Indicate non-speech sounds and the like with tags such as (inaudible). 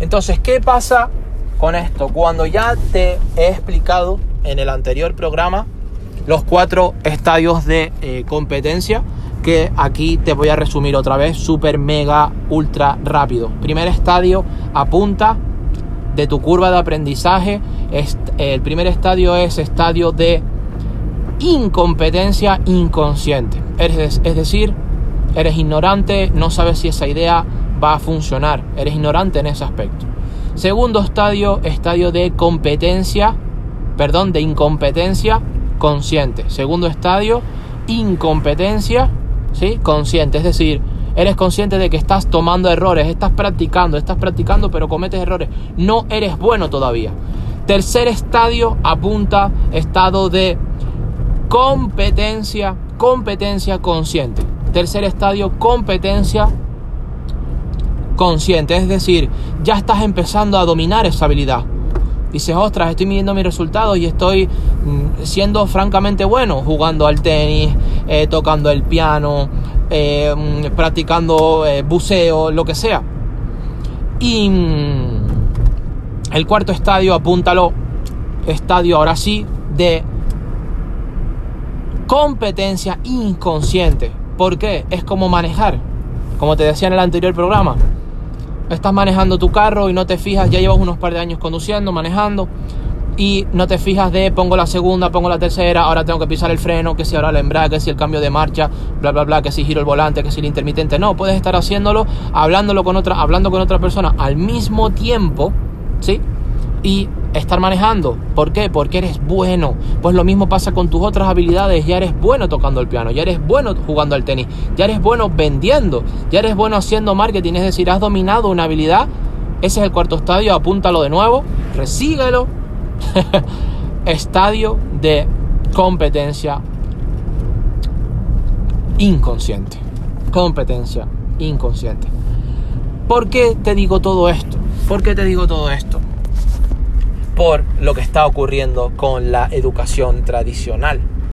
Entonces, ¿qué pasa con esto? Cuando ya te he explicado en el anterior programa los cuatro estadios de eh, competencia, que aquí te voy a resumir otra vez, súper, mega, ultra rápido. Primer estadio, apunta de tu curva de aprendizaje. El primer estadio es estadio de incompetencia inconsciente. Es decir, eres ignorante, no sabes si esa idea va a funcionar. Eres ignorante en ese aspecto. Segundo estadio, estadio de competencia, perdón, de incompetencia consciente. Segundo estadio, incompetencia, ¿sí? Consciente. Es decir, eres consciente de que estás tomando errores, estás practicando, estás practicando, pero cometes errores. No eres bueno todavía. Tercer estadio apunta estado de competencia, competencia consciente. Tercer estadio, competencia consciente, es decir, ya estás empezando a dominar esa habilidad. Dices, ostras, estoy midiendo mis resultados y estoy mm, siendo francamente bueno jugando al tenis, eh, tocando el piano, eh, mm, practicando eh, buceo, lo que sea. Y mm, el cuarto estadio, apúntalo, estadio ahora sí, de competencia inconsciente. ¿Por qué? Es como manejar, como te decía en el anterior programa estás manejando tu carro y no te fijas, ya llevas unos par de años conduciendo, manejando, y no te fijas de pongo la segunda, pongo la tercera, ahora tengo que pisar el freno, que si ahora el embrague, que si el cambio de marcha, bla bla bla, que si giro el volante, que si el intermitente. No, puedes estar haciéndolo, hablándolo con otra, hablando con otra persona al mismo tiempo, ¿sí? Y estar manejando. ¿Por qué? Porque eres bueno. Pues lo mismo pasa con tus otras habilidades. Ya eres bueno tocando el piano, ya eres bueno jugando al tenis, ya eres bueno vendiendo, ya eres bueno haciendo marketing. Es decir, has dominado una habilidad. Ese es el cuarto estadio. Apúntalo de nuevo, resíguelo. (laughs) estadio de competencia inconsciente. Competencia inconsciente. ¿Por qué te digo todo esto? ¿Por qué te digo todo esto? Por lo que está ocurriendo con la educación tradicional.